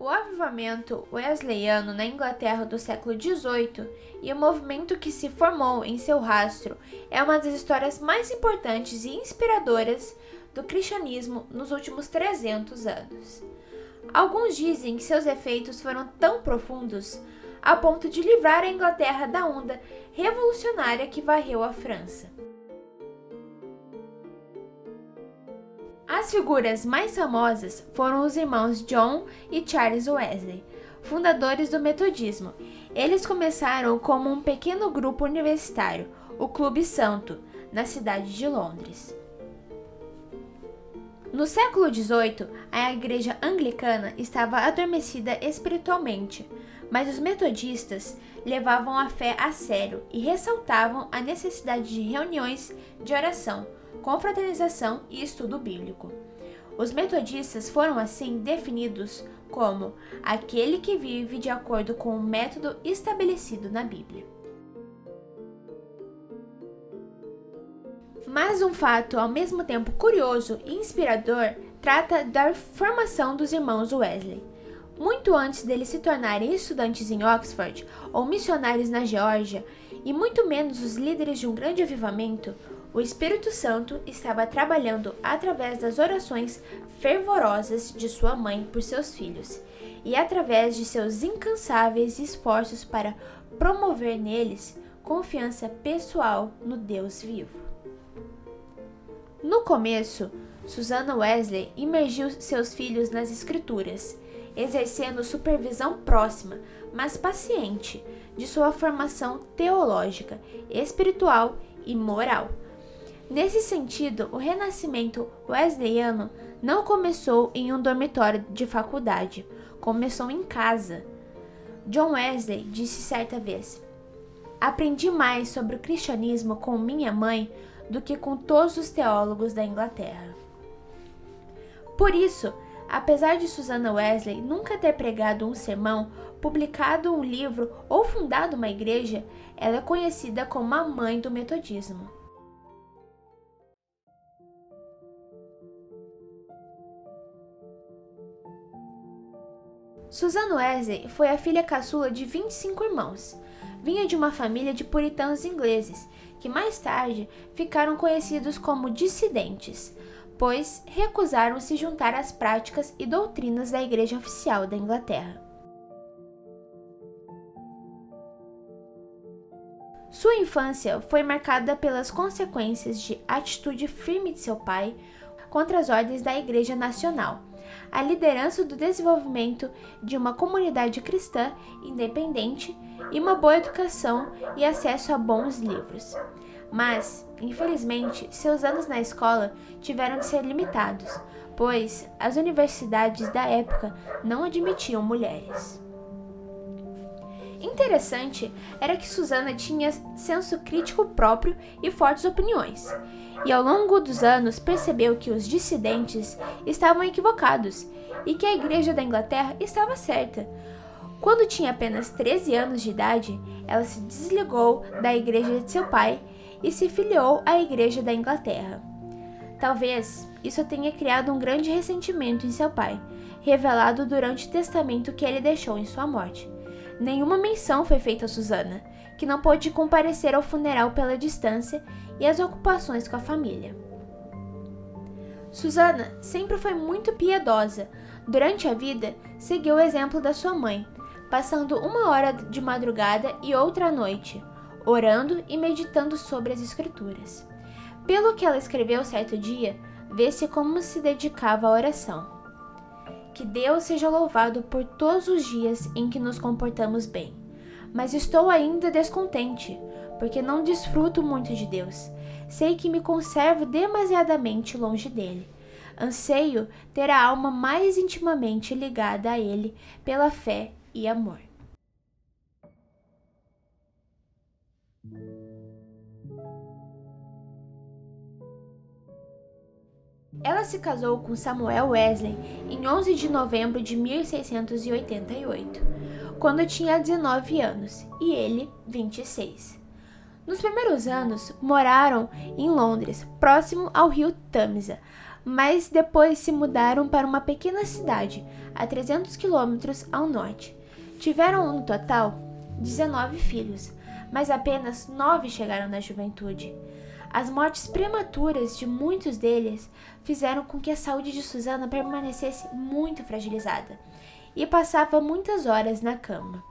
O avivamento wesleyano na Inglaterra do século XVIII e o movimento que se formou em seu rastro é uma das histórias mais importantes e inspiradoras do cristianismo nos últimos 300 anos. Alguns dizem que seus efeitos foram tão profundos a ponto de livrar a Inglaterra da onda revolucionária que varreu a França. As figuras mais famosas foram os irmãos John e Charles Wesley, fundadores do Metodismo. Eles começaram como um pequeno grupo universitário, o Clube Santo, na cidade de Londres. No século XVIII, a igreja anglicana estava adormecida espiritualmente, mas os metodistas levavam a fé a sério e ressaltavam a necessidade de reuniões de oração confraternização e estudo bíblico. Os metodistas foram assim definidos como aquele que vive de acordo com o método estabelecido na Bíblia. Mas um fato ao mesmo tempo curioso e inspirador trata da formação dos irmãos Wesley. Muito antes deles se tornarem estudantes em Oxford ou missionários na Geórgia, e muito menos os líderes de um grande avivamento, o Espírito Santo estava trabalhando através das orações fervorosas de sua mãe por seus filhos e através de seus incansáveis esforços para promover neles confiança pessoal no Deus vivo. No começo, Susana Wesley imergiu seus filhos nas Escrituras, exercendo supervisão próxima, mas paciente, de sua formação teológica, espiritual e moral Nesse sentido, o renascimento wesleyano não começou em um dormitório de faculdade, começou em casa. John Wesley disse certa vez: Aprendi mais sobre o cristianismo com minha mãe do que com todos os teólogos da Inglaterra. Por isso, apesar de Susana Wesley nunca ter pregado um sermão, publicado um livro ou fundado uma igreja, ela é conhecida como a mãe do metodismo. Susan Wesley foi a filha caçula de 25 irmãos. Vinha de uma família de puritanos ingleses, que mais tarde ficaram conhecidos como dissidentes, pois recusaram se juntar às práticas e doutrinas da Igreja Oficial da Inglaterra. Sua infância foi marcada pelas consequências de atitude firme de seu pai contra as ordens da Igreja Nacional a liderança do desenvolvimento de uma comunidade cristã independente e uma boa educação e acesso a bons livros. Mas, infelizmente, seus anos na escola tiveram de ser limitados, pois as universidades da época não admitiam mulheres. Interessante era que Susana tinha senso crítico próprio e fortes opiniões, e ao longo dos anos percebeu que os dissidentes estavam equivocados e que a Igreja da Inglaterra estava certa. Quando tinha apenas 13 anos de idade, ela se desligou da igreja de seu pai e se filiou à Igreja da Inglaterra. Talvez isso tenha criado um grande ressentimento em seu pai, revelado durante o testamento que ele deixou em sua morte. Nenhuma menção foi feita a Susana, que não pôde comparecer ao funeral pela distância e as ocupações com a família. Susana sempre foi muito piedosa. Durante a vida, seguiu o exemplo da sua mãe, passando uma hora de madrugada e outra à noite, orando e meditando sobre as Escrituras. Pelo que ela escreveu certo dia, vê-se como se dedicava à oração. Que Deus seja louvado por todos os dias em que nos comportamos bem. Mas estou ainda descontente, porque não desfruto muito de Deus. Sei que me conservo demasiadamente longe dele. Anseio ter a alma mais intimamente ligada a ele pela fé e amor. Ela se casou com Samuel Wesley em 11 de novembro de 1688, quando tinha 19 anos e ele 26. Nos primeiros anos, moraram em Londres, próximo ao rio Tamisa, mas depois se mudaram para uma pequena cidade, a 300 quilômetros ao norte. Tiveram no total 19 filhos, mas apenas nove chegaram na juventude. As mortes prematuras de muitos deles fizeram com que a saúde de Susana permanecesse muito fragilizada e passava muitas horas na cama.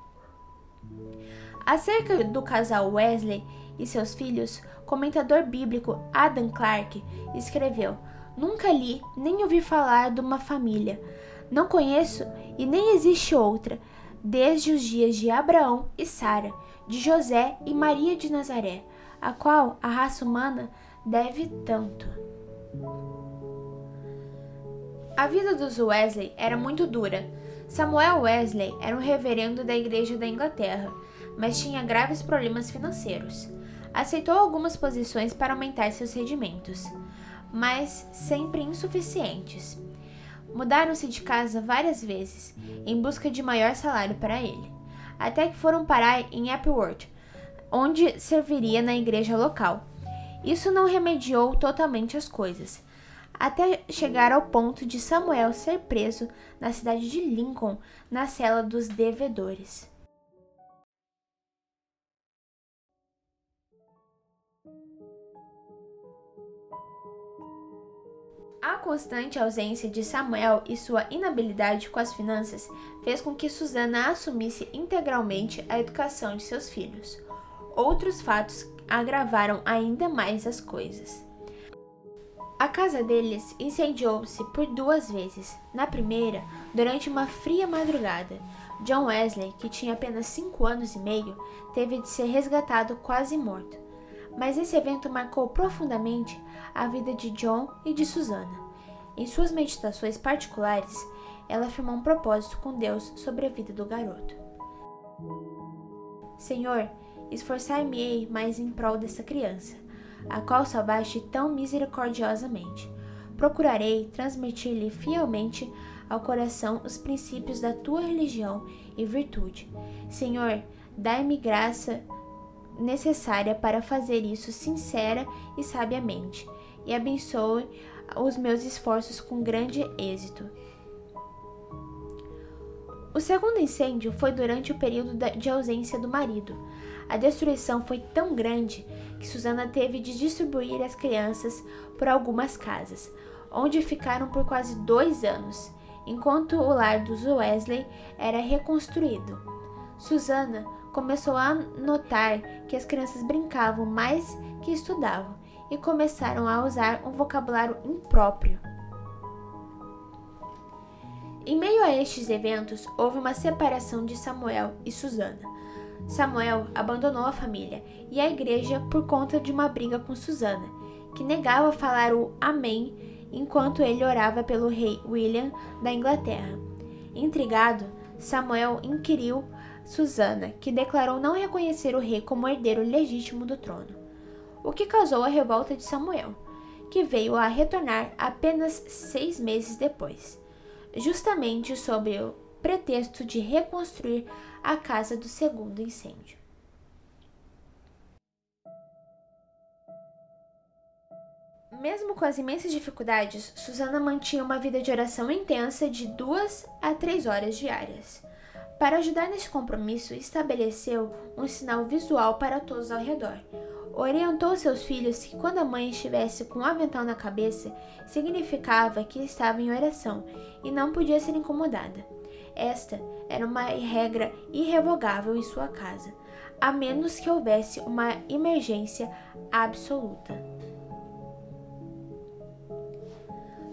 Acerca do casal Wesley e seus filhos, comentador bíblico Adam Clarke escreveu: Nunca li nem ouvi falar de uma família. Não conheço e nem existe outra, desde os dias de Abraão e Sara, de José e Maria de Nazaré, a qual a raça humana deve tanto. A vida dos Wesley era muito dura. Samuel Wesley era um reverendo da Igreja da Inglaterra, mas tinha graves problemas financeiros. Aceitou algumas posições para aumentar seus rendimentos, mas sempre insuficientes. Mudaram-se de casa várias vezes em busca de maior salário para ele, até que foram parar em Appleworth, onde serviria na igreja local. Isso não remediou totalmente as coisas, até chegar ao ponto de Samuel ser preso na cidade de Lincoln, na cela dos devedores. A constante ausência de Samuel e sua inabilidade com as finanças fez com que Susana assumisse integralmente a educação de seus filhos. Outros fatos agravaram ainda mais as coisas. A casa deles incendiou-se por duas vezes. Na primeira, durante uma fria madrugada, John Wesley, que tinha apenas cinco anos e meio, teve de ser resgatado quase morto. Mas esse evento marcou profundamente a vida de John e de Susana. Em suas meditações particulares, ela afirmou um propósito com Deus sobre a vida do garoto. Senhor, esforçar-me-ei mais em prol dessa criança a qual salvaste tão misericordiosamente. Procurarei transmitir-lhe fielmente ao coração os princípios da tua religião e virtude. Senhor, dai-me graça necessária para fazer isso sincera e sabiamente, e abençoe os meus esforços com grande êxito. O segundo incêndio foi durante o período de ausência do marido. A destruição foi tão grande que Susana teve de distribuir as crianças por algumas casas, onde ficaram por quase dois anos, enquanto o lar dos Wesley era reconstruído. Susana começou a notar que as crianças brincavam mais que estudavam e começaram a usar um vocabulário impróprio. Em meio a estes eventos, houve uma separação de Samuel e Susana. Samuel abandonou a família e a igreja por conta de uma briga com Susana, que negava falar o Amém enquanto ele orava pelo rei William da Inglaterra. Intrigado, Samuel inquiriu Susana, que declarou não reconhecer o rei como herdeiro legítimo do trono, o que causou a revolta de Samuel, que veio a retornar apenas seis meses depois, justamente sob o pretexto de reconstruir a casa do segundo incêndio. Mesmo com as imensas dificuldades, Susana mantinha uma vida de oração intensa de duas a três horas diárias. Para ajudar nesse compromisso, estabeleceu um sinal visual para todos ao redor. Orientou seus filhos que quando a mãe estivesse com o avental na cabeça, significava que estava em oração e não podia ser incomodada. Esta era uma regra irrevogável em sua casa, a menos que houvesse uma emergência absoluta.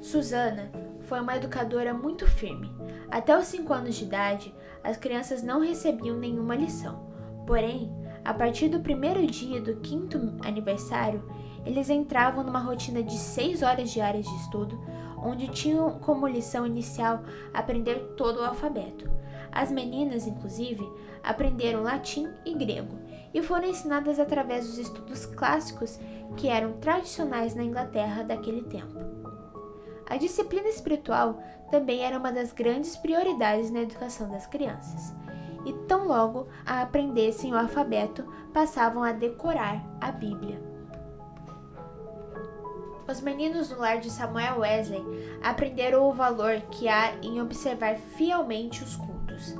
Susana foi uma educadora muito firme. Até os 5 anos de idade, as crianças não recebiam nenhuma lição. Porém, a partir do primeiro dia do quinto aniversário, eles entravam numa rotina de 6 horas diárias de estudo, onde tinham como lição inicial aprender todo o alfabeto. As meninas, inclusive, aprenderam latim e grego e foram ensinadas através dos estudos clássicos que eram tradicionais na Inglaterra daquele tempo. A disciplina espiritual também era uma das grandes prioridades na educação das crianças. E tão logo a aprendessem o alfabeto, passavam a decorar a Bíblia. Os meninos do lar de Samuel Wesley aprenderam o valor que há em observar fielmente os cultos.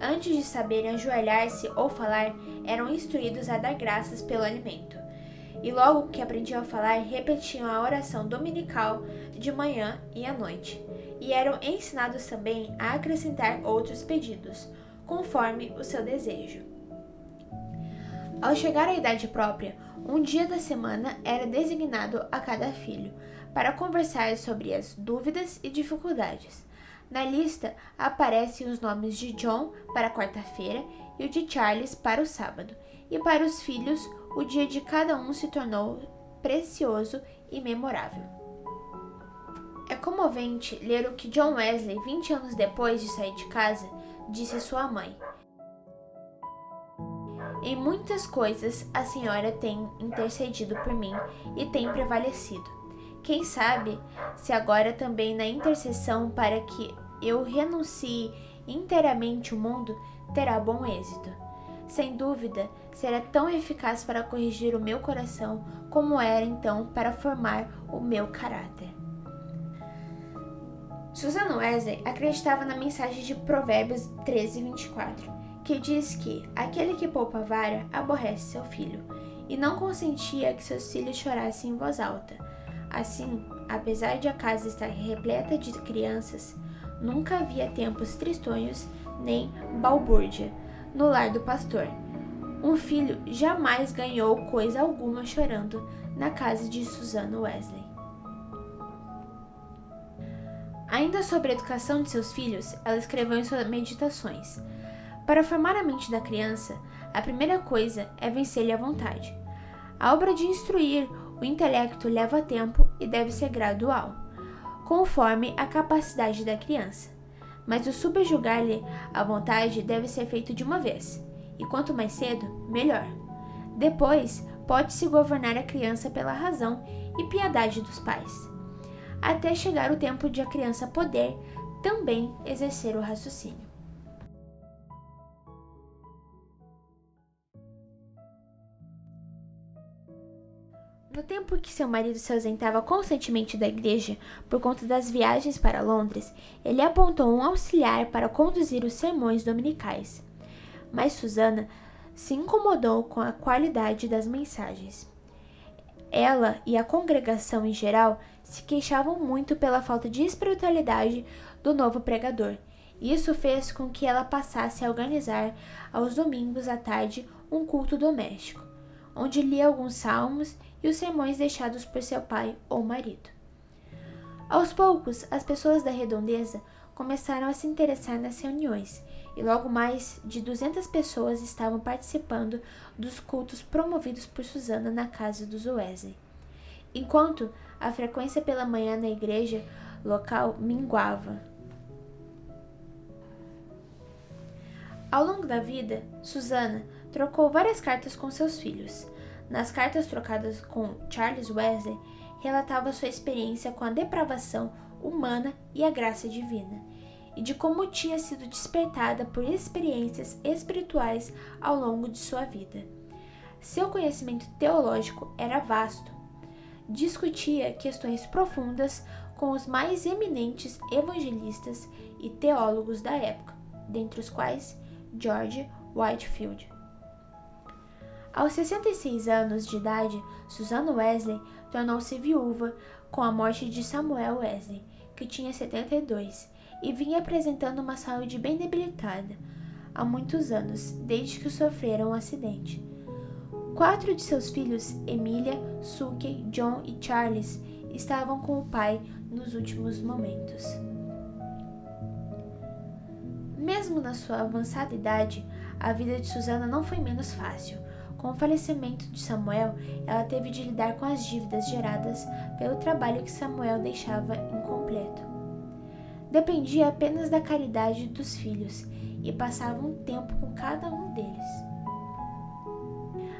Antes de saberem ajoelhar-se ou falar, eram instruídos a dar graças pelo alimento. E logo que aprendiam a falar, repetiam a oração dominical de manhã e à noite. E eram ensinados também a acrescentar outros pedidos, conforme o seu desejo. Ao chegar à idade própria, um dia da semana era designado a cada filho para conversar sobre as dúvidas e dificuldades. Na lista aparecem os nomes de John para quarta-feira e o de Charles para o sábado, e para os filhos, o dia de cada um se tornou precioso e memorável. É comovente ler o que John Wesley, 20 anos depois de sair de casa, disse à sua mãe. Em muitas coisas a senhora tem intercedido por mim e tem prevalecido. Quem sabe se agora também na intercessão para que eu renuncie inteiramente o mundo terá bom êxito. Sem dúvida, será tão eficaz para corrigir o meu coração como era então para formar o meu caráter. Susan Wesley acreditava na mensagem de Provérbios 13, 24 que diz que aquele que poupa vara aborrece seu filho, e não consentia que seus filhos chorassem em voz alta. Assim, apesar de a casa estar repleta de crianças, nunca havia tempos tristonhos nem balbúrdia no lar do pastor. Um filho jamais ganhou coisa alguma chorando na casa de Susana Wesley. Ainda sobre a educação de seus filhos, ela escreveu em suas meditações. Para formar a mente da criança, a primeira coisa é vencer-lhe a vontade. A obra de instruir o intelecto leva tempo e deve ser gradual, conforme a capacidade da criança. Mas o subjugar-lhe a vontade deve ser feito de uma vez, e quanto mais cedo, melhor. Depois, pode-se governar a criança pela razão e piedade dos pais, até chegar o tempo de a criança poder também exercer o raciocínio. No tempo que seu marido se ausentava constantemente da igreja por conta das viagens para Londres, ele apontou um auxiliar para conduzir os sermões dominicais. Mas Susana se incomodou com a qualidade das mensagens. Ela e a congregação em geral se queixavam muito pela falta de espiritualidade do novo pregador. Isso fez com que ela passasse a organizar aos domingos à tarde um culto doméstico, onde lia alguns salmos e os sermões deixados por seu pai ou marido. Aos poucos, as pessoas da redondeza começaram a se interessar nas reuniões, e logo mais de 200 pessoas estavam participando dos cultos promovidos por Susana na casa dos Wesley. Enquanto a frequência pela manhã na igreja local minguava. Ao longo da vida, Susana trocou várias cartas com seus filhos. Nas cartas trocadas com Charles Wesley, relatava sua experiência com a depravação humana e a graça divina, e de como tinha sido despertada por experiências espirituais ao longo de sua vida. Seu conhecimento teológico era vasto. Discutia questões profundas com os mais eminentes evangelistas e teólogos da época, dentre os quais George Whitefield. Aos 66 anos de idade, Susanna Wesley tornou-se viúva com a morte de Samuel Wesley, que tinha 72, e vinha apresentando uma saúde bem debilitada há muitos anos, desde que sofreram um acidente. Quatro de seus filhos, Emília, Suki, John e Charles, estavam com o pai nos últimos momentos. Mesmo na sua avançada idade, a vida de Susana não foi menos fácil. Com o falecimento de Samuel, ela teve de lidar com as dívidas geradas pelo trabalho que Samuel deixava incompleto. Dependia apenas da caridade dos filhos e passava um tempo com cada um deles.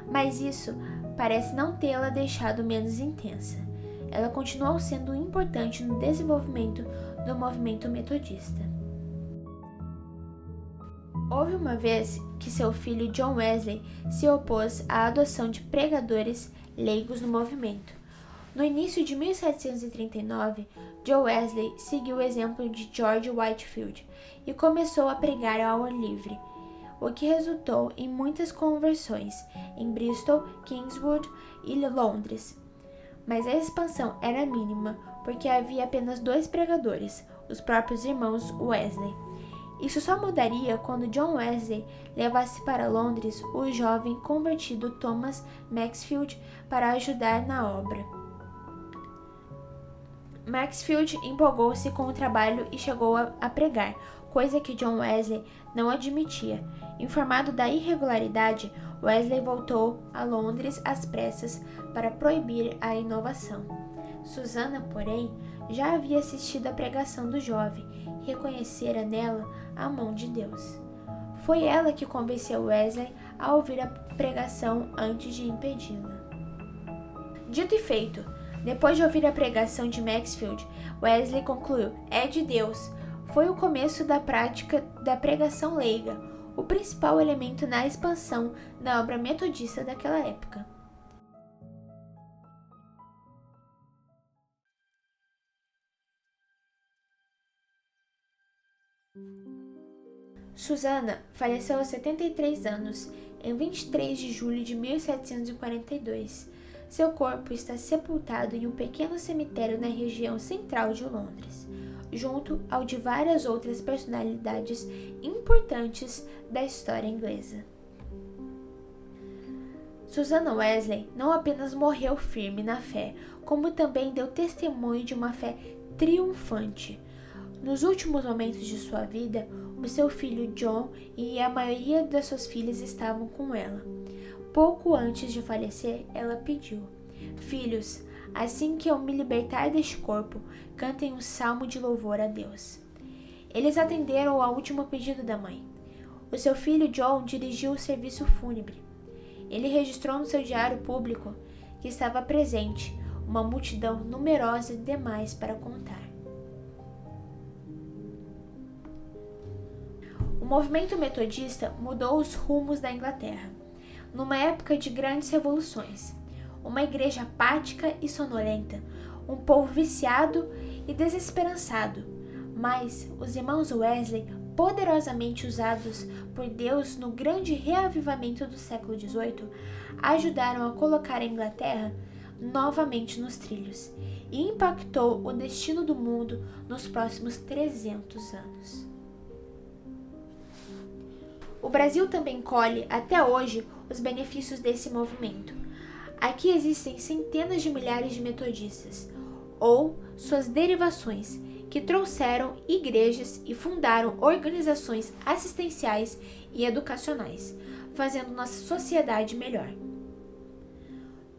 Mas isso parece não tê-la deixado menos intensa. Ela continuou sendo importante no desenvolvimento do movimento metodista. Houve uma vez que seu filho John Wesley se opôs à adoção de pregadores leigos no movimento. No início de 1739, Joe Wesley seguiu o exemplo de George Whitefield e começou a pregar ao ar livre, o que resultou em muitas conversões em Bristol, Kingswood e Londres. Mas a expansão era mínima porque havia apenas dois pregadores, os próprios irmãos Wesley. Isso só mudaria quando John Wesley levasse para Londres o jovem convertido Thomas Maxfield para ajudar na obra. Maxfield empolgou-se com o trabalho e chegou a, pregar, coisa que John Wesley não admitia. Informado da irregularidade, Wesley voltou a Londres às pressas para proibir a inovação. Susana, porém, já havia assistido à pregação do jovem e reconhecera nela a mão de Deus. Foi ela que convenceu Wesley a ouvir a pregação antes de impedi-la. Dito e feito, depois de ouvir a pregação de Maxfield, Wesley concluiu: É de Deus. Foi o começo da prática da pregação leiga, o principal elemento na expansão da obra metodista daquela época. Susana faleceu aos 73 anos, em 23 de julho de 1742. Seu corpo está sepultado em um pequeno cemitério na região central de Londres, junto ao de várias outras personalidades importantes da história inglesa. Susana Wesley não apenas morreu firme na fé, como também deu testemunho de uma fé triunfante. Nos últimos momentos de sua vida, seu filho John e a maioria das suas filhas estavam com ela. Pouco antes de falecer, ela pediu: Filhos, assim que eu me libertar deste corpo, cantem um salmo de louvor a Deus. Eles atenderam ao último pedido da mãe. O seu filho John dirigiu o serviço fúnebre. Ele registrou no seu diário público que estava presente uma multidão numerosa demais para contar. Movimento metodista mudou os rumos da Inglaterra, numa época de grandes revoluções. Uma igreja apática e sonolenta, um povo viciado e desesperançado. Mas os irmãos Wesley, poderosamente usados por Deus no grande reavivamento do século XVIII, ajudaram a colocar a Inglaterra novamente nos trilhos e impactou o destino do mundo nos próximos 300 anos. O Brasil também colhe, até hoje, os benefícios desse movimento. Aqui existem centenas de milhares de metodistas, ou suas derivações, que trouxeram igrejas e fundaram organizações assistenciais e educacionais, fazendo nossa sociedade melhor.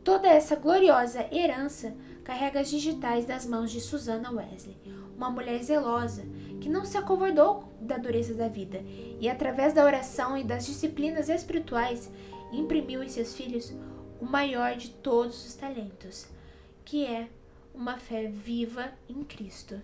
Toda essa gloriosa herança carrega as digitais das mãos de Susana Wesley, uma mulher zelosa que não se acovardou da dureza da vida e, através da oração e das disciplinas espirituais, imprimiu em seus filhos o maior de todos os talentos, que é uma fé viva em Cristo.